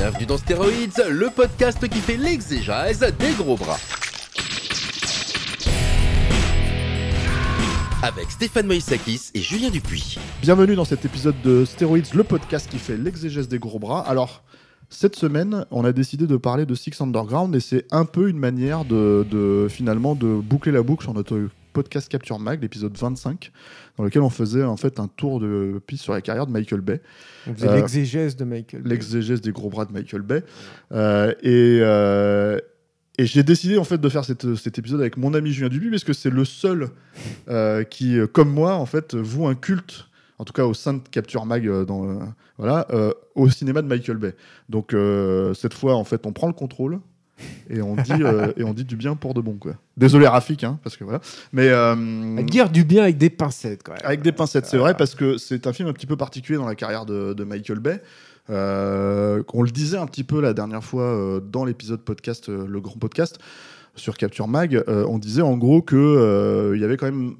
Bienvenue dans Stéroïdes, le podcast qui fait l'exégèse des gros bras. Avec Stéphane Moïsakis et Julien Dupuis. Bienvenue dans cet épisode de Steroids, le podcast qui fait l'exégèse des gros bras. Alors, cette semaine, on a décidé de parler de Six Underground et c'est un peu une manière de, de, finalement de boucler la boucle sur notre podcast Capture Mag, l'épisode 25, dans lequel on faisait en fait un tour de piste sur la carrière de Michael Bay. On faisait Euh, l'exégèse de Michael. Bay. l'exégèse des gros bras de Michael Bay. Euh, et euh, et j'ai décidé en fait de faire cette- cet épisode avec mon ami Julien Dupuis parce que c'est le seul qui, comme moi, en fait, voue un culte, en tout cas au sein de Capture Mag, euh, dans, euh, voilà, euh, au cinéma de Michael Bay. Donc cette fois, en fait, on prend le contrôle. Et on, dit, euh, et on dit du bien pour de bon. Quoi. Désolé Rafik, hein, parce que voilà. Mais, euh, dire du bien avec des pincettes, quand même. avec des pincettes, c'est vrai, parce que c'est un film un petit peu particulier dans la carrière de, de Michael Bay. Euh, qu'on le disait un petit peu la dernière fois dans l'épisode podcast, le grand podcast sur Capture Mag, on disait en gros que il y avait quand même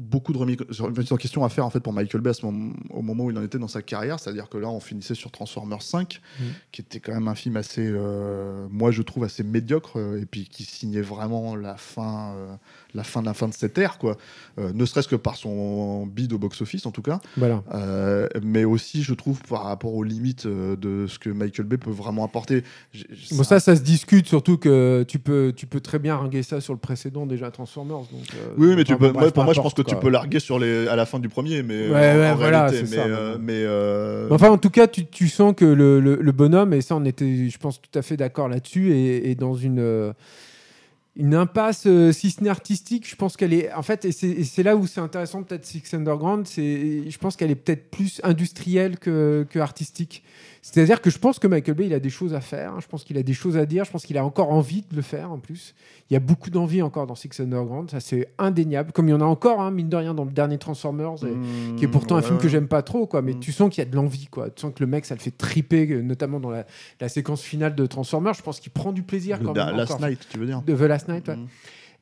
beaucoup de remis remise en question à faire en fait pour Michael Bay au moment où il en était dans sa carrière, c'est-à-dire que là on finissait sur Transformers 5, Mhm. qui était quand même un film assez, euh, moi je trouve assez médiocre euh, et puis qui signait vraiment la fin, euh, la fin de la fin de cette ère quoi, Euh, ne serait-ce que par son bid au box-office en tout cas. Voilà. Mais aussi, je trouve, par rapport aux limites de ce que Michael Bay peut vraiment apporter. J'ai- Bon, ça, ça se discute, surtout que tu peux, tu peux très bien ringuer ça sur le précédent, déjà Transformers. Donc, Oui, mais tu enfin, peux, moi, pour moi, je pense que tu peux larguer sur les, à la fin du premier, mais Ouais, en- ouais, en voilà, réalité, mais, ça, euh, mais- euh, Enfin, en tout cas, tu, tu sens que le, le- le bonhomme, et ça, on était, je pense, tout à fait d'accord là-dessus, est, est dans une, euh, une impasse, si ce n'est artistique. Je pense qu'elle est, en fait, et c'est et là où c'est intéressant, peut-être Six Underground, c'est, je pense qu'elle est peut-être plus industrielle que, que artistique. C'est-à-dire que je pense que Michael Bay, il a des choses à faire. Je pense qu'il a des choses à dire. Je pense qu'il a encore envie de le faire en plus. Il y a beaucoup d'envie encore dans Six Underground. Ça, c'est indéniable. Comme il y en a encore, hein, mine de rien, dans le dernier Transformers. et- qui est pourtant un film que j'aime pas trop, quoi. Mais Mm. tu sens qu'il y a de l'envie, quoi. Tu sens que le mec, ça le fait triper, euh, notamment dans la, la séquence finale de Transformers. Je pense qu'il prend du plaisir quand même. Last encore. Night, tu veux dire De The Last Night, ouais. Mm.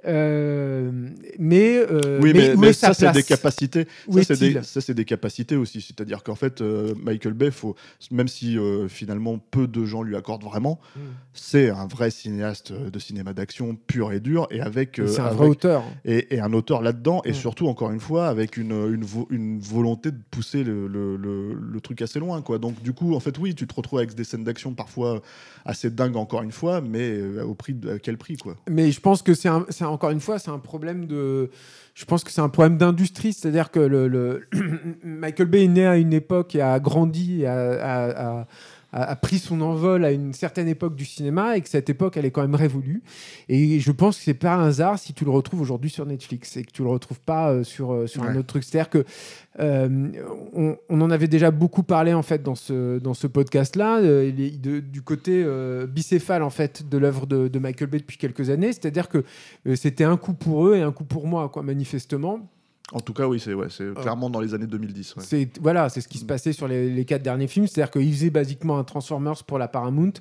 Euh, mais, euh, Oui, mais, mais ça, c'est des capacités. Ça, c'est des, ça, c'est des capacités aussi. C'est-à-dire qu'en fait, euh, Michael Bay, faut, même si euh, finalement peu de gens lui accordent vraiment, Mm. c'est un vrai cinéaste de cinéma d'action pur et dur, et avec, euh, C'est un avec- vrai auteur. et, et un auteur là-dedans, et Mm. surtout, encore une fois, avec une, une, vo- une volonté de pousser le, le- le- le truc assez loin. Quoi. Donc, du coup, en fait, oui, tu te retrouves avec des scènes d'action parfois assez dingues, encore une fois, mais euh, au prix de, à quel prix quoi? Mais je pense que c'est un- encore une fois, c'est un problème de. Je pense que c'est un problème d'industrie, c'est-à-dire que le, Michael Bay est né à une époque et a grandi, et a- a- pris son envol à une certaine époque du cinéma et que cette époque, elle est quand même révolue. Et je pense que c'est pas un hasard si tu le retrouves aujourd'hui sur Netflix et que tu le retrouves pas euh, sur, euh, sur un autre truc. C'est-à-dire que euh, on, on en avait déjà beaucoup parlé en fait dans ce, dans ce podcast-là, euh, du côté euh, bicéphale en fait de l'œuvre de, de Michael Bay depuis quelques années. C'est-à-dire que c'était un coup pour eux et un coup pour moi, quoi, manifestement. En tout cas, oui, c'est ouais, c'est clairement dans les années 2010. ouais. C'est voilà, c'est ce qui se passait sur les, les quatre derniers films, c'est-à-dire qu'il faisait basiquement un Transformers pour la Paramount,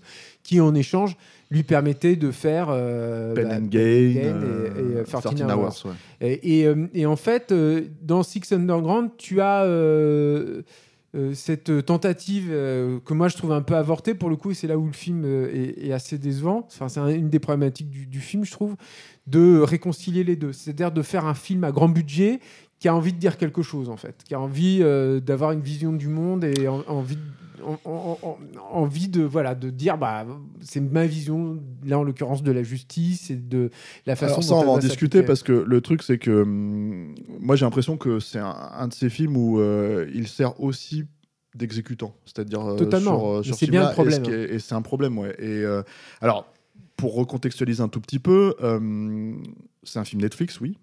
qui en échange lui permettait de faire euh, Pen bah, and Gain, et- euh, et, euh, 13 13 Hours. Hours, ouais. Et, et, euh, et en fait, euh, dans Six Underground, tu as euh, euh, cette tentative euh, que moi je trouve un peu avortée pour le coup, et c'est là où le film euh, est, est assez décevant. Enfin, c'est un- une des problématiques du, du film, je trouve, de réconcilier les deux. C'est-à-dire de faire un film à grand budget qui a envie de dire quelque chose, en fait, qui a envie euh, d'avoir une vision du monde et en- envie en- en- envie de voilà de dire bah c'est ma vision là en l'occurrence de la justice et de la façon Alors ça, dont on va en discuter parce que le truc, c'est que hum, moi, j'ai l'impression que c'est un, un de ces films où euh, il sert aussi d'exécutant, c'est-à-dire euh, sur, sur c'est ce bien le problème, Et, c'est un problème, ouais. Et alors, pour recontextualiser un tout petit peu, euh, c'est un film Netflix, oui.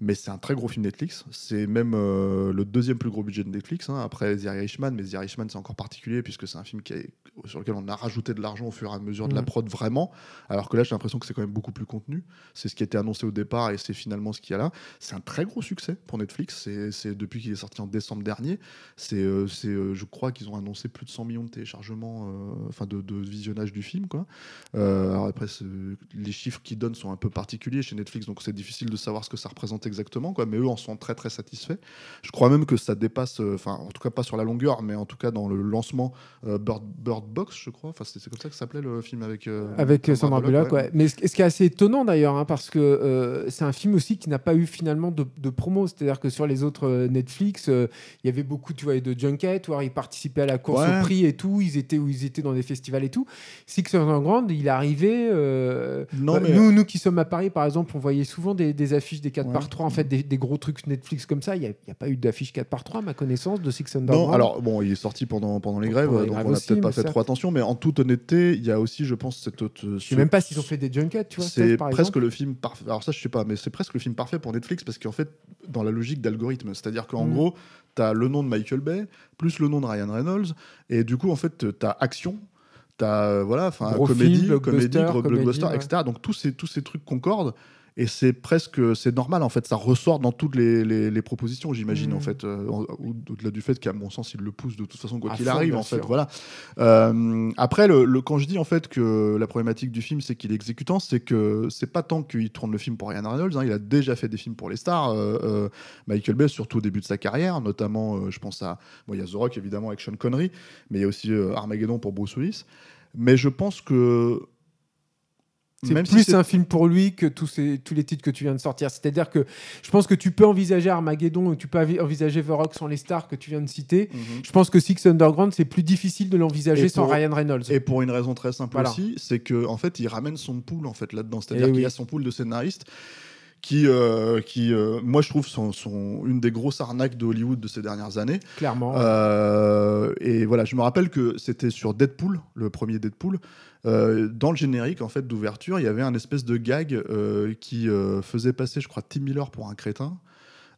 Mais c'est un très gros film Netflix. C'est même euh, le deuxième plus gros budget de Netflix, hein, après The Irishman. Mais The Irishman, c'est encore particulier puisque c'est un film qui est- sur lequel on a rajouté de l'argent au fur et à mesure de la Mhm. prod vraiment. Alors que là, j'ai l'impression que c'est quand même beaucoup plus contenu. C'est ce qui était annoncé au départ et c'est finalement ce qu'il y a là. C'est un très gros succès pour Netflix. C'est- depuis qu'il est sorti en décembre dernier. C'est, euh, euh, je crois qu'ils ont annoncé plus de 100 millions de téléchargements, enfin de, de visionnage du film. Quoi. Alors après, les chiffres qu'ils donnent sont un peu particuliers chez Netflix, donc c'est difficile de savoir ce que ça représente exactement. Quoi. Mais eux en sont très très satisfaits. Je crois même que ça dépasse, euh, enfin en tout cas pas sur la longueur, mais en tout cas dans le lancement euh, Bird, Bird Box, je crois. Enfin, c'est comme ça que s'appelait le film avec euh, Avec Sandra Bullock, ouais. Mais ce, ce qui est assez étonnant d'ailleurs, hein, parce que c'est un film aussi qui n'a pas eu finalement de, de promo. C'est-à-dire que sur les autres Netflix, il y avait beaucoup tu vois, de junkets, où ils participaient à la course Ouais. au prix et tout. Ils étaient où ils étaient dans des festivals et tout. Six Underground, il arrivé. euh, Non, bah, mais- nous, nous qui sommes à Paris, par exemple, on voyait souvent des, des affiches des 4 Ouais. par 3 en fait, des, des gros trucs Netflix comme ça. Il n'y a, il y a pas eu d'affiche 4 par 3 à ma connaissance, de Six Underground. Non, alors bon, il est sorti pendant, pendant les grèves, Pendant les donc grèves on n'a peut-être pas fait trop attention, mais en toute honnêteté, il y a aussi, je pense, cette. je sais même pas s'ils ont fait des junkets, tu vois. C'est presque exemple. le film parfait. Alors ça, je sais pas, mais c'est presque le film parfait pour Netflix parce qu'en fait, dans la logique d'algorithme, c'est-à-dire qu'en Mhm. gros, tu as le nom de Michael Bay plus le nom de Ryan Reynolds, et du coup, en fait, tu as action. T'as voilà, enfin comédie, film, comédie, blockbuster, comédie, blockbuster, ouais. etc. Donc tous ces tous ces trucs concordent et c'est presque c'est normal en fait. Ça ressort dans toutes les, les, les propositions, j'imagine en fait, euh, au-delà du fait qu'à mon sens il le pousse de toute façon quoi qu'il arrive en fait. sûr. Voilà. Euh, après le, le- quand je dis en fait que la problématique du film c'est qu'il est exécutant, c'est que c'est pas tant qu'il tourne le film pour Ryan Reynolds. hein, il a déjà fait des films pour les stars. euh, Michael Bay surtout au début de sa carrière, notamment je pense à bon il y a The Rock évidemment avec Sean Connery, mais il y a aussi Armageddon pour Bruce Willis. Mais je pense que C'est même plus un film pour lui que tous, ces, tous les titres que tu viens de sortir. C'est-à-dire que je pense que tu peux envisager Armageddon ou tu peux envisager The Rock sans les stars que tu viens de citer. Mhm. Je pense que Six Underground, c'est plus difficile de l'envisager Et sans pour- Ryan Reynolds. Et pour une raison très simple Voilà. aussi, c'est que en fait, il ramène son pool en fait là-dedans. C'est-à-dire Eh qu'il y a son pool de scénaristes qui, euh, qui euh, moi, je trouve, sont, sont une des grosses arnaques de Hollywood de ces dernières années. Clairement. Euh, et voilà, je me rappelle que c'était sur Deadpool, le premier Deadpool. dans le générique en fait d'ouverture, il y avait un espèce de gag qui faisait passer, je crois, Tim Miller pour un crétin.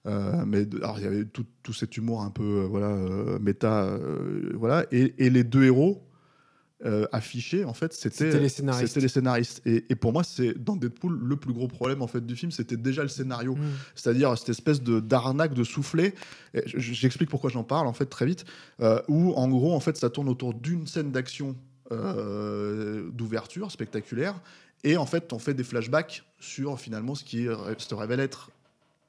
Euh, mais alors il y avait tout, tout cet humour un peu euh, voilà euh, méta voilà et, et les deux héros euh, affichés en fait c'était les scénaristes. c'était les scénaristes et, et pour moi c'est dans Deadpool le plus gros problème en fait du film c'était déjà le scénario Mm. c'est-à-dire cette espèce de d'arnaque de soufflet. J'explique pourquoi j'en parle en fait très vite. euh, où en gros en fait ça tourne autour d'une scène d'action euh, d'ouverture spectaculaire et en fait on fait des flashbacks sur finalement ce qui se révèle être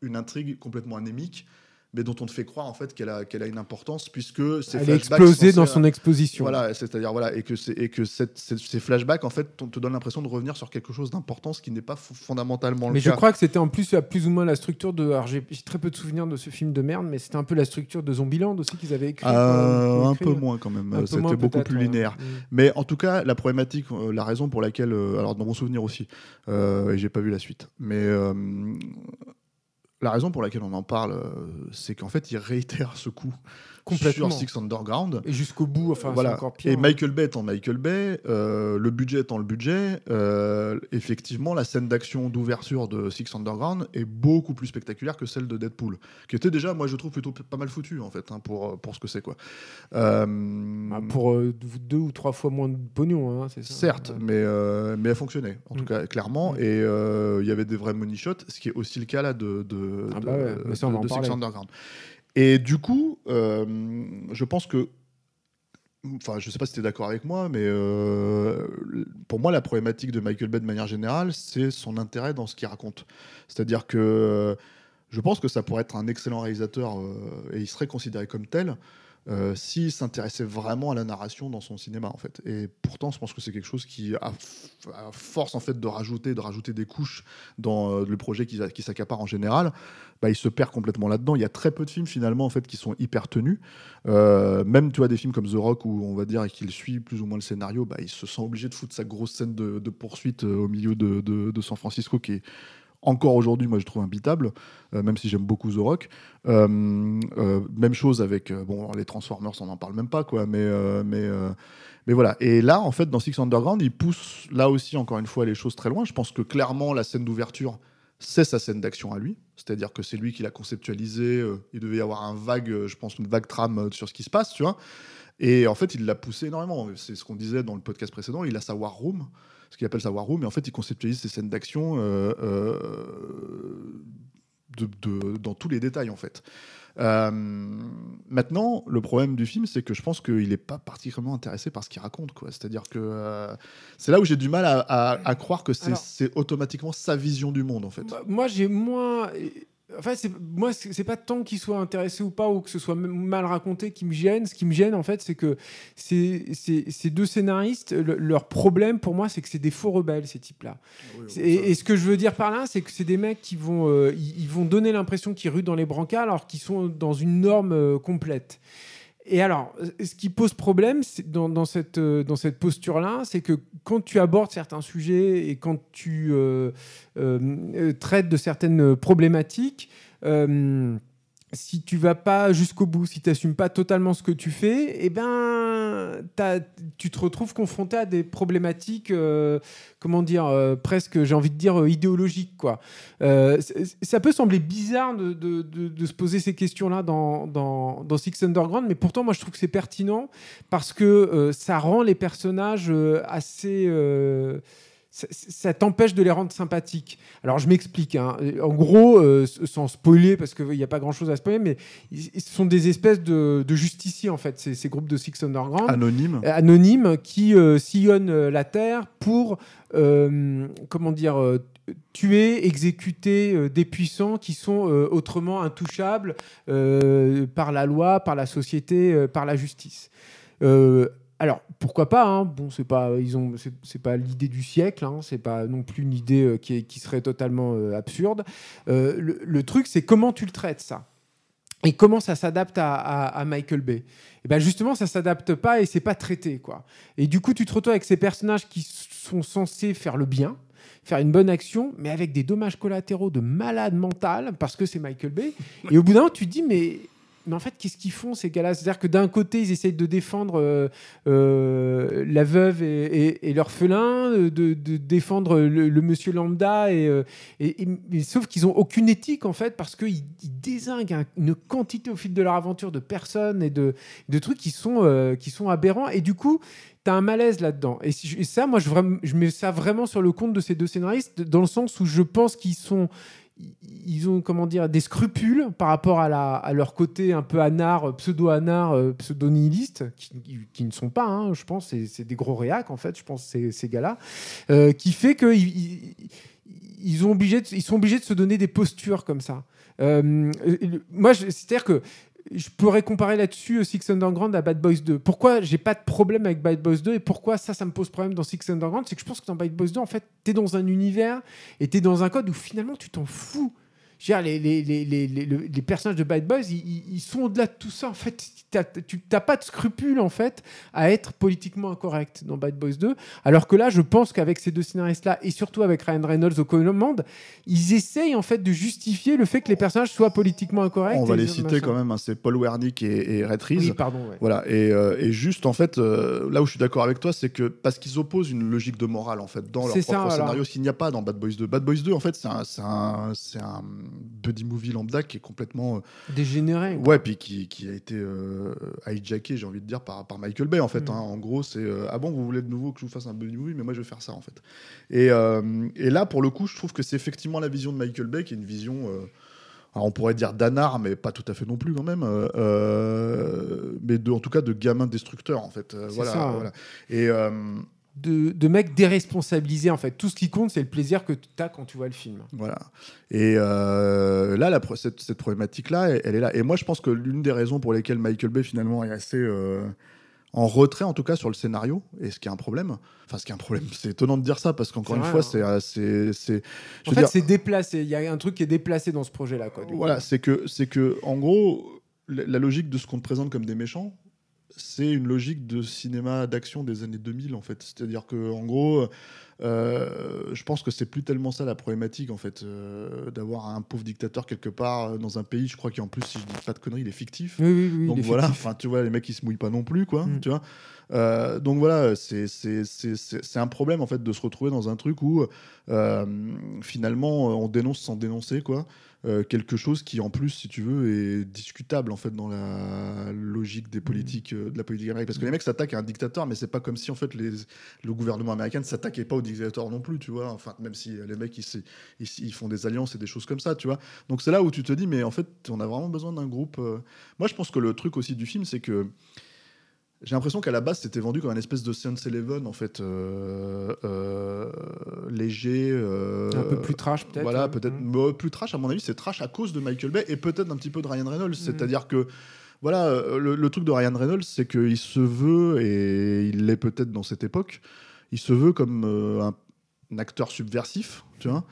une intrigue complètement anémique mais dont on te fait croire en fait qu'elle a, qu'elle a une importance puisque ces Elle est flashbacks explosée sont dans son exposition. voilà, c'est-à-dire voilà, et que, c'est- et que cette- ces, ces flashbacks en fait on te donne l'impression de revenir sur quelque chose d'important, ce qui n'est pas fondamentalement le Mais je cas. crois que c'était en plus à plus ou moins la structure de. Alors j'ai très peu de souvenirs de ce film de merde, mais c'était un peu la structure de Zombieland aussi qu'ils avaient écrit. Euh, euh, un écrit, peu moins quand même. C'était beaucoup plus linéaire. Mm. Mais en tout cas, la problématique, euh, la raison pour laquelle, euh, alors dans mon souvenir aussi, et j'ai pas vu la suite, mais la raison pour laquelle on en parle, euh, c'est qu'en fait, il réitère ce coup Complètement. sur Six Underground. Et jusqu'au bout, enfin, c'est voilà. encore pire. Et hein. Michael Bay étant Michael Bay, euh, le budget étant le budget, euh, effectivement, la scène d'action d'ouverture de Six Underground est beaucoup plus spectaculaire que celle de Deadpool, qui était déjà, moi, je trouve plutôt pas mal foutu en fait, hein, pour, pour ce que c'est quoi. Euh, Ah, pour euh, deux ou trois fois moins de pognon, hein, c'est ça. Certes, Ouais. mais, euh, mais elle fonctionnait, en tout Mm. cas, clairement. Mm. Et euh, il y avait des vrais money shots, ce qui est aussi le cas là de, de, Ah bah ouais, de- de Six. Underground. Et du coup, euh, je pense que. Enfin, je sais pas si tu es d'accord avec moi, mais euh, pour moi, la problématique de Michael Bay de manière générale, c'est son intérêt dans ce qu'il raconte. C'est-à-dire que euh, je pense que ça pourrait être un excellent réalisateur et il serait considéré comme tel euh, s'il s'intéressait vraiment à la narration dans son cinéma en fait. Et pourtant, je pense que c'est quelque chose qui, à, force en fait de rajouter, de rajouter des couches dans euh, le projet qui, s'accapare en général, bah, il se perd complètement là-dedans. Il y a très peu de films finalement en fait qui sont hyper tenus. Euh, même tu vois des films comme The Rock où on va dire qu'il suit plus ou moins le scénario, bah, il se sent obligé de foutre sa grosse scène de, poursuite au milieu de, de- de San Francisco qui est encore aujourd'hui, moi je trouve imbitable, euh, même si j'aime beaucoup The Rock. Euh, euh, même chose avec bon les Transformers, on n'en parle même pas quoi, mais mais mais voilà. Et là, en fait, dans Six Underground, il pousse là aussi encore une fois les choses très loin. Je pense que clairement la scène d'ouverture c'est sa scène d'action à lui. C'est-à-dire que c'est lui qui l'a conceptualisé. il devait y avoir un vague, je pense, une vague trame sur ce qui se passe, tu vois. Et en fait, il l'a poussé énormément. C'est ce qu'on disait dans le podcast précédent. Il a sa War Room, ce qu'il appelle sa War Room. Et en fait, il conceptualise ses scènes d'action euh, euh, de- de- dans tous les détails, en fait. Euh, maintenant, le problème du film, c'est que je pense qu'il n'est pas particulièrement intéressé par ce qu'il raconte. quoi. C'est-à-dire que euh, c'est là où j'ai du mal à, à- à croire que c'est Alors- c'est automatiquement sa vision du monde, en fait. Bah, Moi, j'ai moins. Enfin, c'est moi, c'est c'est pas tant qu'il soit intéressé ou pas, ou que ce soit mal raconté qui me gêne. Ce qui me gêne, en fait, c'est que ces, ces- ces deux scénaristes, le- leur problème pour moi, c'est que c'est des faux rebelles, ces types-là. Et, et ce que je veux dire par là, c'est que c'est des mecs qui vont, euh, ils, ils vont donner l'impression qu'ils ruent dans les brancards alors qu'ils sont dans une norme euh, complète. Et alors, ce qui pose problème euh, dans cette posture-là, c'est que quand tu abordes certains sujets et quand tu euh, euh, traites de certaines problématiques, si tu vas pas jusqu'au bout, si tu n'assumes pas totalement ce que tu fais, eh ben, tu te retrouves confronté à des problématiques, euh, comment dire, euh, presque, j'ai envie de dire, euh, idéologiques. Quoi. Ça peut sembler bizarre de, se poser ces questions-là dans, Six Underground, mais pourtant, moi, je trouve que c'est pertinent parce que ça rend les personnages assez... ça, ça t'empêche de les rendre sympathiques. Alors je m'explique. hein. En gros, euh, sans spoiler, parce qu'il n'y a pas grand-chose à spoiler, mais ils sont des espèces de, de justiciers, en fait, ces, ces groupes de Six Underground Anonyme. euh, anonymes qui euh, sillonnent la Terre pour, euh, comment dire, tuer, exécuter euh, des puissants qui sont euh, autrement intouchables euh, par la loi, par la société, par la justice. Alors pourquoi pas hein Bon, c'est pas, ils ont, c'est, pas l'idée du siècle. Hein, c'est pas non plus une idée euh, qui, est- qui serait totalement euh, absurde. Euh, le, truc, c'est comment tu le traites ça? Et comment ça s'adapte à, Michael Bay? Et ben justement, ça s'adapte pas et c'est pas traité quoi. Et du coup, tu te retrouves avec ces personnages qui sont censés faire le bien, faire une bonne action, mais avec des dommages collatéraux de malade mental parce que c'est Michael Bay. Et au bout d'un moment, tu te dis mais mais en fait, qu'est-ce qu'ils font ces gars-là? C'est-à-dire que d'un côté, ils essayent de défendre euh, euh, la veuve et, l'orphelin, de, défendre le, monsieur lambda, et, euh, sauf qu'ils ont aucune éthique en fait, parce qu'ils ils désinguent un- une quantité au fil de leur aventure de personnes et de, trucs qui sont, qui sont aberrants. Et du coup, tu as un malaise là-dedans. Et, ça, moi, je mets ça vraiment sur le compte de ces deux scénaristes, dans le sens où je pense qu'ils sont ils ont comment dire des scrupules par rapport à, leur côté un peu anard, pseudo-anard, euh, pseudo-nihiliste, qui, ne sont pas, hein, je pense, c'est des gros réacs en fait, je pense, ces, gars-là, euh, qui fait qu'ils ils, sont obligés de se donner des postures comme ça. Euh, moi, c'est-à-dire que je pourrais comparer là-dessus Six Underground à Bad Boys 2. Pourquoi j'ai pas de problème avec Bad Boys 2 et pourquoi ça, ça me pose problème dans Six Underground C'est que je pense que dans Bad Boys 2, en fait, t'es dans un univers et t'es dans un code où finalement tu t'en fous. Dire, les, les, les, les, les- les personnages de Bad Boys, ils, sont au-delà de tout ça. En fait, tu n'as pas de scrupule en fait à être politiquement incorrect dans Bad Boys 2. Alors que là, je pense qu'avec ces deux scénaristes-là et surtout avec Ryan Reynolds aux commandes, ils essayent en fait de justifier le fait que les personnages soient politiquement incorrects. On va les citer quand même, hein, c'est Paul Wernick et, et Red. Oui, pardon. ouais. Voilà, et, euh, et juste en fait, euh, là où je suis d'accord avec toi, c'est que parce qu'ils opposent une logique de morale en fait dans leur propre ça, scénario, s'il n'y a pas dans Bad Boys 2. Bad Boys 2, en fait, c'est un, c'est un, c'est un buddy movie lambda qui est complètement. euh, Dégénéré. ouais, puis qui, qui a été euh, hijacké, j'ai envie de dire, par, par Michael Bay en fait. Mm. hein. En gros, c'est euh, Ah bon, vous voulez de nouveau que je vous fasse un buddy movie, mais moi je vais faire ça en fait. Et, et là, pour le coup, je trouve que c'est effectivement la vision de Michael Bay qui est une vision. alors on pourrait dire d'anard, mais pas tout à fait non plus quand même. euh, mais de, en tout cas de gamin destructeur en fait. voilà, ça, hein. Et euh, De, de mecs déresponsabilisés en fait. Tout ce qui compte, c'est le plaisir que tu as quand tu vois le film. voilà. Et euh, là, la cette, cette problématique-là, elle, elle est là. Et moi, je pense que l'une des raisons pour lesquelles Michael Bay finalement est assez euh, en retrait, en tout cas sur le scénario, et ce qui est un problème. Enfin, ce qui est un problème, c'est étonnant de dire ça parce qu'encore une vrai, fois, hein. c'est, c'est, En fait, dire, c'est déplacé. Il y a un truc qui est déplacé dans ce projet-là. quoi, du coup. Voilà, c'est que, c'est que, en gros, la, la logique de ce qu'on te présente comme des méchants, c'est une logique de cinéma d'action des années 2000, en fait. C'est-à-dire que, en gros, euh, je pense que c'est plus tellement ça la problématique en fait, euh, d'avoir un pauvre dictateur quelque part euh, dans un pays. Je crois qu'en plus, si je dis pas de conneries, il est fictif. Oui, oui, oui. donc voilà, enfin tu vois, les mecs ils se mouillent pas non plus quoi, Mm. tu vois. Euh, donc voilà, c'est un problème en fait de se retrouver dans un truc où finalement on dénonce sans dénoncer quoi. Quelque chose qui en plus si tu veux est discutable en fait dans la logique des politiques de la politique américaine parce que les mecs s'attaquent à un dictateur mais c'est pas comme si en fait les, le gouvernement américain ne s'attaquait pas au dictateur non plus tu vois enfin même si euh, les mecs ils, ils, font des alliances et des choses comme ça tu vois donc c'est là où tu te dis mais en fait on a vraiment besoin d'un groupe euh. moi je pense que le truc aussi du film c'est que j'ai l'impression qu'à la base, c'était vendu comme un espèce de Sense Eleven, en fait, euh, euh, léger. euh, Un peu plus trash, peut-être. Voilà, ouais. peut-être Mm. euh, plus trash. À mon avis, c'est trash à cause de Michael Bay et peut-être un petit peu de Ryan Reynolds. Mm. C'est-à-dire que, voilà, le, le truc de Ryan Reynolds, c'est qu'il se veut, et il l'est peut-être dans cette époque, il se veut comme euh, un, un acteur subversif, tu vois.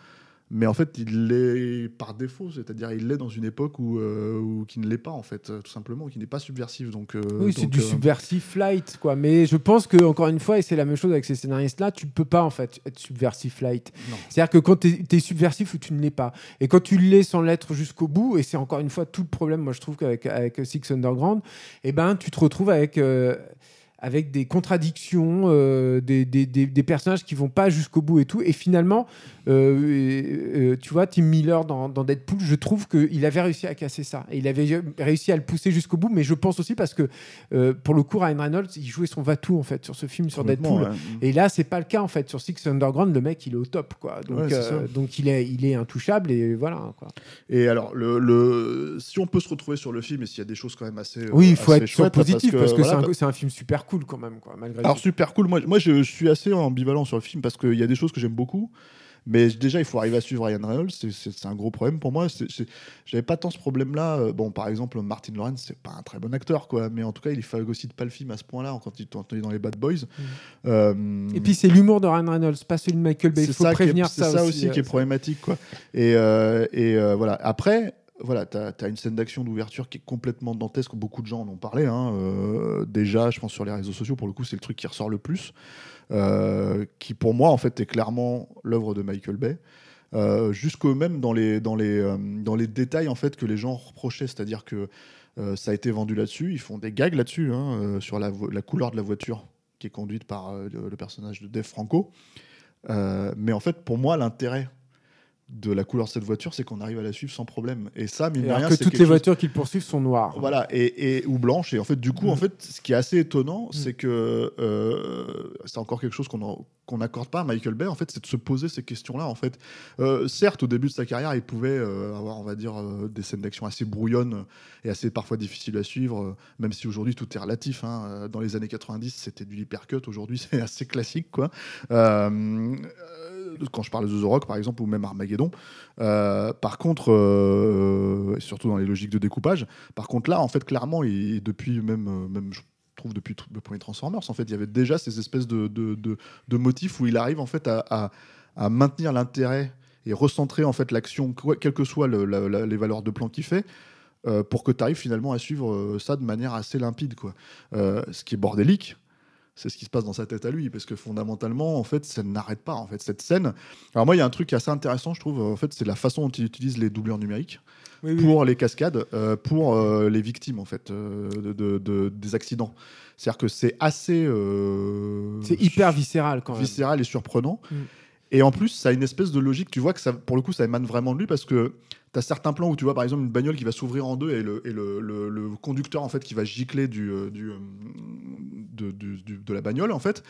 Mais en fait, il l'est par défaut, c'est-à-dire il l'est dans une époque où, euh, où qui ne l'est pas en fait, tout simplement, qui n'est pas subversif. Donc, euh, Oui, c'est du euh, subversif light, quoi. Mais je pense que encore une fois, et c'est la même chose avec ces scénaristes-là, tu peux pas en fait être subversif light. C'est-à-dire que quand tu es, subversif ou tu ne l'es pas, et quand tu l'es sans l'être jusqu'au bout, et c'est encore une fois tout le problème, moi je trouve qu'avec avec Six Underground, eh ben tu te retrouves avec euh, avec des contradictions, euh, des, des, des- des personnages qui vont pas jusqu'au bout et tout. Et finalement, euh, euh, tu vois, Tim Miller dans, dans Deadpool, je trouve qu'il avait réussi à casser ça. Et il avait réussi à le pousser jusqu'au bout, mais je pense aussi parce que, euh, pour le coup, Ryan Reynolds, il jouait son va-tout, en fait, sur ce film, sur Deadpool. ouais. Et là, c'est pas le cas, en fait. Sur Six Underground, le mec, il est au top, quoi. Donc, Ouais, euh, donc il, est, il est intouchable, et voilà, quoi. Et alors, le, le- si on peut se retrouver sur le film, et s'il y a des choses quand même assez. Oui, il faut assez être positif, parce que, voilà, c'est un- c'est un, film super cool, quand même, quoi, malgré Alors tout. super cool. Moi, moi je, je suis assez ambivalent sur le film parce qu'il y a des choses que j'aime beaucoup. Mais déjà, il faut arriver à suivre Ryan Reynolds. C'est- un gros problème pour moi. J'avais pas tant ce problème-là. Euh, Bon, par exemple, Martin Lawrence, c'est pas un très bon acteur, quoi. Mais en tout cas, il phagocyte pas le film à ce point-là quand il quand il est dans les Bad Boys. Euh, Et puis, c'est l'humour de Ryan Reynolds, pas celui de Michael Bay. Il c'est faut ça, est- prévenir c'est ça, aussi. aussi qui est euh, problématique quoi et, euh, et voilà après voilà, tu as, une scène d'action d'ouverture qui est complètement dantesque. Beaucoup de gens en ont parlé. hein, euh, déjà, je pense sur les réseaux sociaux, pour le coup, c'est le truc qui ressort le plus. euh, qui, pour moi, en fait, est clairement l'œuvre de Michael Bay. Euh, jusqu'au même dans les, dans, les, dans les détails en fait, que les gens reprochaient. C'est-à-dire que ça a été vendu là-dessus. Ils font des gags là-dessus, hein, sur la, couleur de la voiture qui est conduite par le, personnage de Dave Franco. Mais en fait, pour moi, l'intérêt de la couleur de cette voiture, c'est qu'on arrive à la suivre sans problème. Et ça, mine de rien, que toutes les chose- voitures qui le poursuivent sont noires. Voilà, et, et- ou blanches. Et en fait, du coup, Mm. en fait, ce qui est assez étonnant, Mm. c'est que euh, c'est encore quelque chose qu'on qu'on n'accorde pas à Michael Bay, en fait, c'est de se poser ces questions-là. En fait, Euh, certes, au début de sa carrière, il pouvait euh, avoir, on va dire, des scènes d'action assez brouillonnes et assez parfois difficiles à suivre, même si aujourd'hui tout est relatif. hein. Dans les années 90, c'était du hypercut. Aujourd'hui, c'est assez classique, quoi. Euh, quand je parle de The Rock, par exemple, ou même Armageddon. Euh, par contre, euh, et surtout dans les logiques de découpage, par contre là, en fait, clairement, et depuis même, euh, même je trouve depuis le premier Transformers, en fait, il y avait déjà ces espèces de, de, de- motifs où il arrive en fait à, à- maintenir l'intérêt et recentrer en fait l'action, quelles que soient les valeurs de plan qu'il fait. euh, pour que tu arrives finalement à suivre euh, ça de manière assez limpide. Quoi. Euh, ce qui est bordélique, c'est ce qui se passe dans sa tête à lui, parce que fondamentalement, en fait, ça n'arrête pas. En fait, cette scène. Alors moi, il y a un truc assez intéressant, je trouve. En fait, c'est la façon dont il utilise les doublures numériques Oui, oui. pour les cascades, euh, pour euh, les victimes en fait euh, de, de- de- des accidents. C'est-à-dire que c'est assez C'est hyper viscéral, quand même. viscéral et surprenant. Mm. Et en plus, ça a une espèce de logique. Tu vois que ça, pour le coup, ça émane vraiment de lui parce que tu as certains plans où tu vois par exemple une bagnole qui va s'ouvrir en deux et le, et le, le- le conducteur en fait qui va gicler du, euh, du, euh, de, du- du- de la bagnole en fait.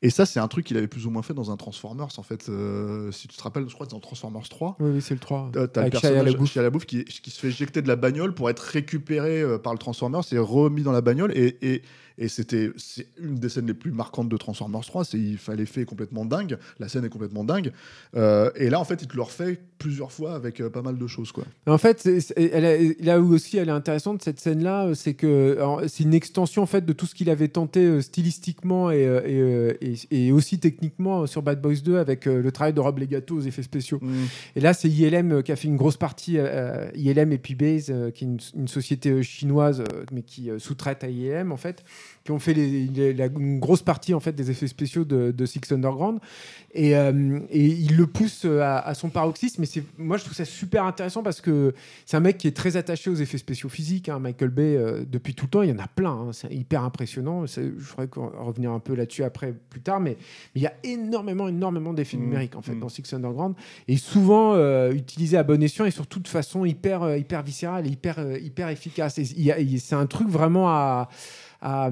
Et ça, c'est un truc qu'il avait plus ou moins fait dans un Transformers en fait. Euh, si tu te rappelles, je crois que dans Transformers 3. Oui, oui, c'est le 3. T'as le personnage. Shia LaBeouf qui, qui se fait éjecter de la bagnole pour être récupéré par le Transformers et remis dans la bagnole. Et, et, et c'était une des scènes les plus marquantes de Transformers 3. C'est il fallait est complètement dingue. La scène est complètement dingue. Euh, et là, en fait, il te le refait plusieurs fois avec euh, pas mal de choses. Quoi. En fait, elle a- là où aussi elle est intéressante, cette scène-là, euh, c'est que c'est une extension en fait de tout ce qu'il avait tenté euh, stylistiquement et, et, et, et aussi techniquement sur Bad Boys 2 avec le travail de Rob Legato aux effets spéciaux. Mm. Et là, c'est ILM qui a fait une grosse partie, ILM et puis Base, qui est une, une société chinoise, mais qui sous-traite à ILM en fait, qui ont fait les- les- la, une grosse partie en fait des effets spéciaux de, de Six Underground. Et, euh, et il le pousse euh, à, à son paroxysme. Mais c'est, moi, je trouve ça super intéressant parce que c'est un mec qui est très attaché aux effets spéciaux physiques. hein. Michael Bay, euh, depuis tout le temps, il y en a plein. hein. C'est hyper impressionnant. C'est- Je ferais revenir un peu là-dessus après, plus tard. Mais, mais il y a énormément, énormément d'effets Mm. numériques en fait Mm. dans Six Underground et souvent euh, utilisés à bon escient et surtout de façon hyper, hyper viscérale et hyper, hyper efficace. Et c'est un truc vraiment à, à,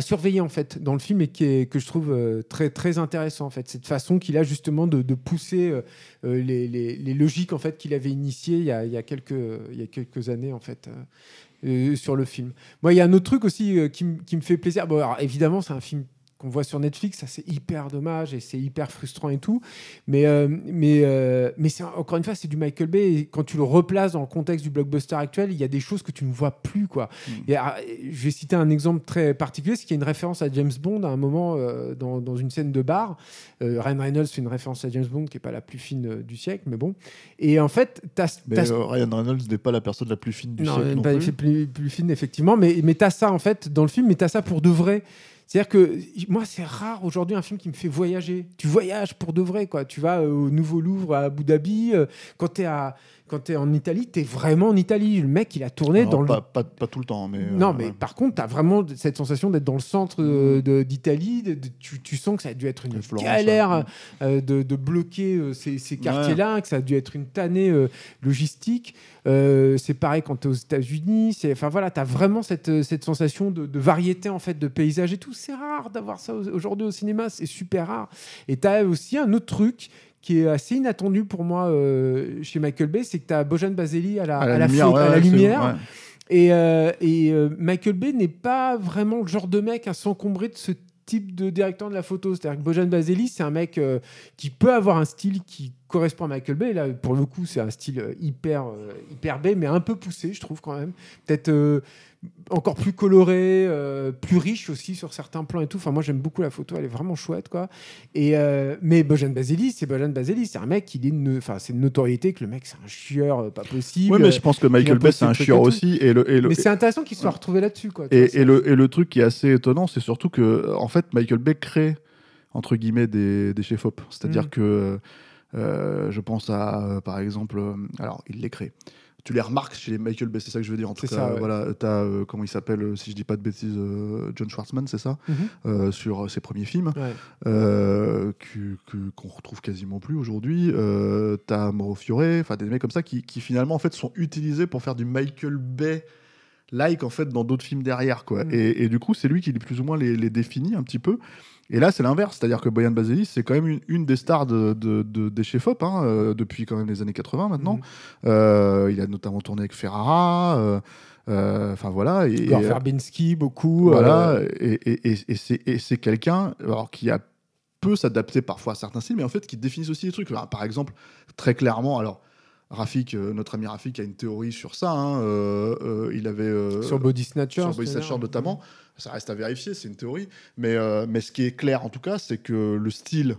surveiller en fait dans le film et qui est, que je trouve euh, très très intéressant en fait. Cette façon qu'il a justement de, pousser euh, euh, les, les- logiques en fait qu'il avait initiées il y a, il y a quelques il y a quelques années en fait sur le film. Moi il y a un autre truc aussi qui me fait plaisir. Bon alors évidemment c'est un film qu'on voit sur Netflix, ça c'est hyper dommage et c'est hyper frustrant et tout. Mais, euh, mais, euh, mais c'est encore une fois, c'est du Michael Bay. Et quand tu le replaces dans le contexte du blockbuster actuel, il y a des choses que tu ne vois plus. Quoi. Et, ah, je vais citer un exemple très particulier, c'est qu'il y a une référence à James Bond à un moment euh, dans, dans une scène de bar. Ryan Reynolds fait une référence à James Bond qui n'est pas la plus fine du siècle, mais bon. Et en fait, tu as, Mais Ryan Reynolds n'est pas la personne la plus fine du non, siècle non pas plus. plus, plus fine, effectivement. Mais, mais tu as ça, en fait, dans le film, mais tu as ça pour de vrai. C'est-à-dire que moi, c'est rare aujourd'hui un film qui me fait voyager. Tu voyages pour de vrai, quoi. Tu vas euh, au Nouveau Louvre à Abu Dhabi. euh, quand tu es, es en Italie, tu es vraiment en Italie. Le mec, il a tourné Alors, dans pas, le. pas, pas tout le temps, mais. euh, Non, mais ouais. par contre, tu as vraiment cette sensation d'être dans le centre euh, de- d'Italie. de- de- tu, tu sens que ça a dû être une Florence, galère ouais. euh, de, bloquer ces, ces quartiers-là, que ça a dû être une tannée logistique. Euh, c'est pareil quand tu es aux États-Unis. Enfin voilà, tu as vraiment cette, cette sensation de, de variété en fait de paysage et tout. C'est rare d'avoir ça au- aujourd'hui au cinéma, c'est super rare. Et tu as aussi un autre truc qui est assez inattendu pour moi euh, chez Michael Bay, c'est que tu as Bojan Baseli à la, à la à la lumière, photo- ouais, à la ouais, c'est- lumière. ouais. Et, euh, et euh, Michael Bay n'est pas vraiment le genre de mec à s'encombrer de ce type de directeur de la photo. C'est-à-dire que Bojan Baseli, c'est un mec euh, qui peut avoir un style qui correspond à Michael Bay. Là, pour le coup, c'est un style euh, hyper, euh, hyper Bay, mais un peu poussé, je trouve quand même. Peut-être euh, encore plus coloré, euh, plus riche aussi sur certains plans et tout. Enfin, moi, j'aime beaucoup la photo, elle est vraiment chouette, quoi. Et euh, mais Bojan Baseli, c'est Bojan Baseli, c'est un mec, il est, enfin, c'est une notoriété que le mec, c'est un chieur, pas possible. Ouais, mais je pense que Michael Bay, c'est un chieur aussi. Et le, et le, Mais c'est intéressant qu'il soit retrouvé là-dessus, quoi. Vois, et le, et le truc qui est assez étonnant, c'est surtout que, en fait, Michael Bay crée, entre guillemets, des, des chefs-op. C'est-à-dire Mm. que, euh, je pense à, euh, par exemple, euh, alors, il les crée. Tu les remarques chez les Michael Bay, c'est ça que je veux dire. En tout cas, ça, ouais. voilà, t'as, euh, comment il s'appelle, si je dis pas de bêtises, John Schwartzman, c'est ça, Mhm. sur ses premiers films, Ouais. qu'on retrouve quasiment plus aujourd'hui. Euh, t'as Mauro Fiore, enfin des mecs comme ça qui, qui finalement en fait sont utilisés pour faire du Michael Bay like en fait dans d'autres films derrière quoi. Mm. Et, et du coup c'est lui qui plus ou moins les, les définit un petit peu. Et là c'est l'inverse, c'est-à-dire que Boyan Baseli c'est quand même une, une des stars de, de, de- des chefs-op hein, euh, depuis quand même les années 80 maintenant. Mhm. Euh, il a notamment tourné avec Ferrara. euh, Enfin voilà. Et, et, Verbinski, beaucoup. voilà, et, c'est- et c'est quelqu'un alors, qui a peut s'adapter parfois à certains styles, mais en fait qui définissent aussi des trucs. Alors, par exemple, très clairement, alors Rafik, euh, notre ami Rafik a une théorie sur ça. hein, euh, euh, il avait sur Body Snatcher. sur Body. Snatcher notamment. Ça reste à vérifier, c'est une théorie. Mais, mais ce qui est clair en tout cas, c'est que le style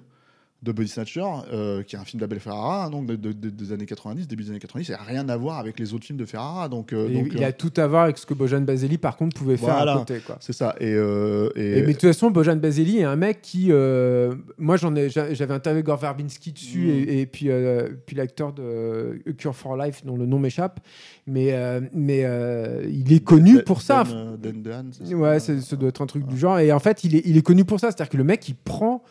de Body Snatcher, euh, qui est un film d'Abel Ferrara, donc de- de- de- des années 90, début des années 90, ça n'a rien à voir avec les autres films de Ferrara. Donc, euh, Et donc, il euh, a tout à voir avec ce que Bojan Baseli, par contre, pouvait faire Voilà. à côté. C'est ça. Et, euh, et- Et, mais de toute façon, Bojan Baseli est un mec qui. moi, j'en ai, j'a- j'avais interviewé Igor Verbinski dessus Mm. et, et puis, puis l'acteur de A Cure for Life, dont le nom m'échappe. Mais, mais il est connu Ben- pour ça. Dan Dehan, c'est ça Ouais, ça doit être un truc du genre. Et en fait, il est, il est connu pour ça. C'est-à-dire que le mec, il prend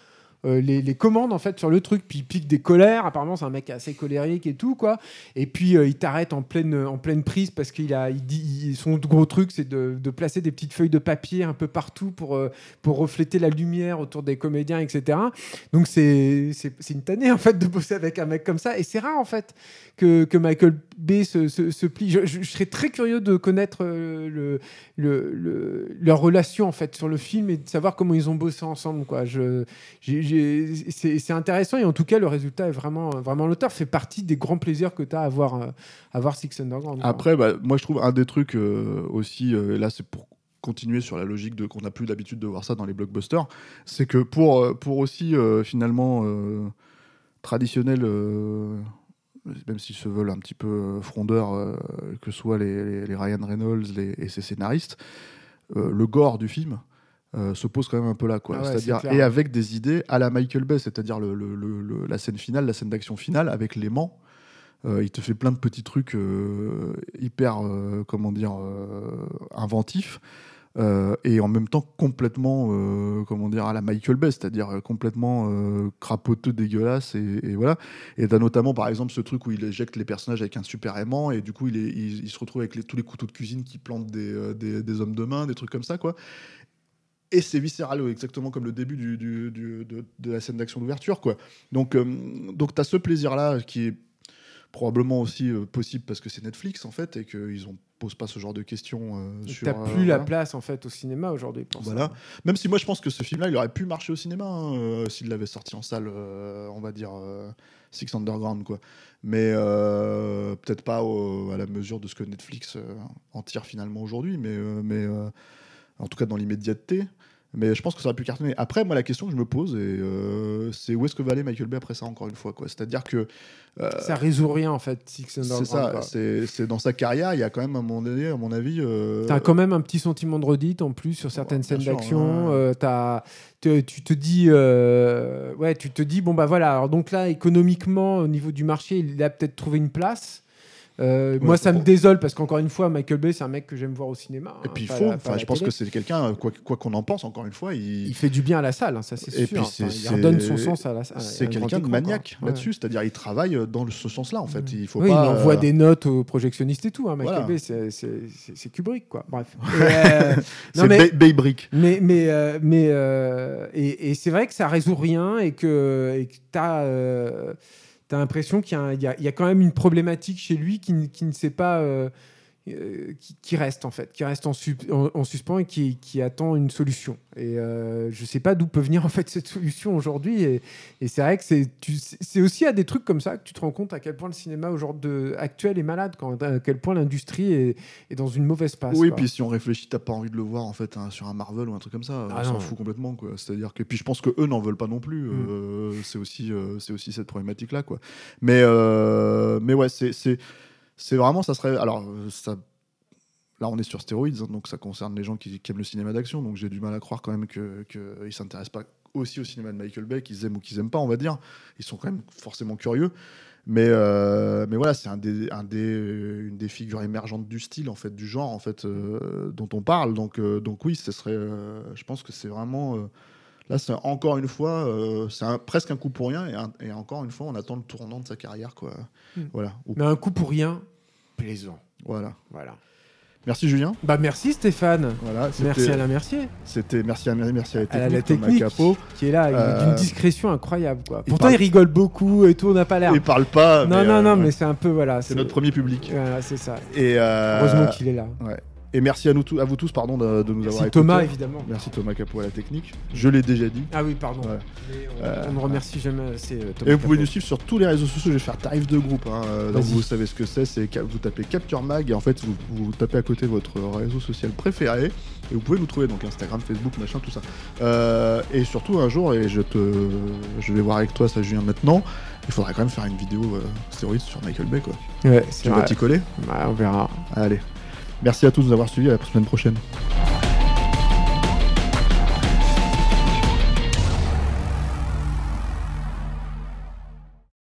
euh, les, commandes en fait sur le truc, puis il pique des colères. Apparemment, c'est un mec assez colérique et tout quoi. Et puis euh, il t'arrête en pleine en pleine prise parce qu'il a, dit, son gros truc, c'est de, placer des petites feuilles de papier un peu partout pour euh, pour refléter la lumière autour des comédiens, etc. Donc c'est c'est c'est une tannée en fait de bosser avec un mec comme ça. Et c'est rare en fait que, que Michael Bay se, se. Je, serais très curieux de connaître euh, le, le, le- leur relation en fait sur le film et de savoir comment ils ont bossé ensemble. C'est, intéressant et en tout cas le résultat est vraiment, vraiment l'auteur fait partie des grands plaisirs que tu as à voir, euh, à voir Six Underground. Après, bah, moi je trouve un des trucs euh, aussi, euh, là c'est pour continuer sur la logique de qu'on n'a plus l'habitude de voir ça dans les blockbusters, c'est que pour, pour aussi finalement traditionnel, même s'ils se veulent un petit peu euh, frondeurs, euh, que soit les, les- les Ryan Reynolds les- et ses scénaristes, euh, le gore du film euh, se pose quand même un peu là, quoi. Ah ouais, c'est-à-dire et avec des idées à la Michael Bay, c'est-à-dire le, le- le- le- la scène finale, la scène d'action finale avec l'aimant. Il te fait plein de petits trucs hyper, comment dire, inventifs. Euh, et en même temps complètement, euh, comment dire, à la Michael Bay, c'est-à-dire euh, complètement euh, crapoteux, dégueulasse, et, et voilà. Et t'as notamment, par exemple, ce truc où il éjecte les personnages avec un super aimant, et du coup, il, se retrouve avec tous les couteaux de cuisine qui plantent des, hommes de main, des trucs comme ça, quoi. Et c'est viscéral, exactement comme le début de, la scène d'action d'ouverture, quoi. Donc, donc t'as ce plaisir-là qui est probablement aussi possible parce que c'est Netflix, en fait, et qu'ils ne posent pas ce genre de questions euh, sur... T'as euh, plus la voilà. place en fait au cinéma aujourd'hui pour ça. Voilà. Même si moi je pense que ce film-là, il aurait pu marcher au cinéma hein, euh, s'il l'avait sorti en salle, euh, on va dire Six Underground, quoi. Mais peut-être pas au- à la mesure de ce que Netflix en tire finalement aujourd'hui, mais, mais en tout cas dans l'immédiateté. Mais je pense que ça aurait pu cartonner. Après, moi, la question que je me pose, euh, c'est où est-ce que va aller Michael Bay après ça, encore une fois, quoi? C'est-à-dire que euh, Ça résout rien en fait, Six c'est ça, c'est c'est dans sa carrière, il y a quand même à moment donné, à mon avis. euh, T'as quand même un petit sentiment de redite en plus sur certaines scènes sûr, d'action. ouais. euh, t'as- tu te dis, ouais, tu te dis, bon bah voilà. Alors donc là, économiquement, au niveau du marché, il a peut-être trouvé une place. Euh, Ouais, moi, ça me désole parce qu'encore une fois, Michael Bay, c'est un mec que j'aime voir au cinéma. Et hein, puis il faut, la- pas enfin, je pense télé. que c'est quelqu'un, euh, quoi qu'on en pense, encore une fois, il, il fait du bien à la salle, hein, ça c'est sûr. puis c'est- Enfin, il redonne son sens à la salle. c'est quelqu'un de maniaque là-dessus, c'est-à-dire il travaille euh, dans ce sens-là en fait. Il faut oui, pas. il envoie euh, des notes aux projectionnistes et tout. Hein, Michael Voilà. Bay, c'est- Kubrick, quoi. Bref. Euh, C'est Bay- Baybrick. Mais, mais, mais et, c'est vrai que ça résout rien et que et tu as, l'impression qu'il y, a quand même une problématique chez lui qui, ne- sait pas. euh, euh, qui, qui reste en fait, qui reste en, sup- en- en suspens et qui, qui attend une solution. Et euh, je sais pas d'où peut venir en fait cette solution aujourd'hui. Et, et c'est vrai que c'est aussi à des trucs comme ça que tu te rends compte à quel point le cinéma aujourd'hui actuel est malade, quand, à quel point l'industrie est, est dans une mauvaise passe. Oui, quoi. puis si on réfléchit, t'as pas envie de le voir en fait hein, sur un Marvel ou un truc comme ça. Ah on s'en fout complètement quoi. C'est-à-dire que puis je pense que eux n'en veulent pas non plus. Mm. euh, c'est aussi c'est aussi cette problématique là quoi. Mais mais ouais c'est c'est vraiment ça serait alors euh, ça Là, on est sur stéroïdes, hein, donc ça concerne les gens qui, qui aiment le cinéma d'action. Donc j'ai du mal à croire quand même qu'ils que ils s'intéressent pas aussi au cinéma de Michael Bay, qu'ils aiment ou qu'ils aiment pas, on va dire. Ils sont quand même forcément curieux. Mais, euh, mais voilà, c'est un des, un des, une des figures émergentes du style, en fait, du genre, en fait, euh, dont on parle. Donc, euh, donc oui, ce serait, euh, je pense que c'est vraiment. euh, là, c'est encore une fois, euh, c'est un- presque un coup pour rien. Et, un- et encore une fois, on attend le tournant de sa carrière, quoi. Mm. Voilà. Mais un coup pour rien, plaisant. voilà. Voilà. Merci Julien. Bah merci Stéphane. Voilà, Merci Alain Mercier C'était merci à merci à la À la- technique, la technique. Capot. qui est là avec Euh, d'une discrétion incroyable quoi. il Pourtant parle- il rigole beaucoup et tout, on n'a pas l'air. Il parle pas. Non mais, non euh, non mais c'est un peu voilà. c'est notre premier public. Voilà c'est ça. Et euh, Heureusement qu'il est là. Et merci à nous tous, à vous tous, pardon, de, de nous avoir Merci Thomas écoutés. évidemment. Merci Thomas Capot à la technique. Je l'ai déjà dit. Ah oui pardon. Ouais. Mais on, Euh, on ne remercie jamais assez euh, Thomas. Et vous pouvez nous suivre sur tous les réseaux sociaux. Je vais faire tarif de groupe. hein. Euh, Donc vous savez ce que c'est. C'est vous tapez Capture Mag et en fait vous, vous tapez à côté votre réseau social préféré et vous pouvez nous trouver donc Instagram, Facebook, machin, tout ça. Euh, et surtout un jour et je te, je vais voir avec toi ça Julien maintenant. Il faudrait quand même faire une vidéo euh, stéroïde sur Michael Bay quoi. Ouais, Tu vas t'y coller? On verra. Allez. Merci à tous de nous avoir suivis. À la semaine prochaine.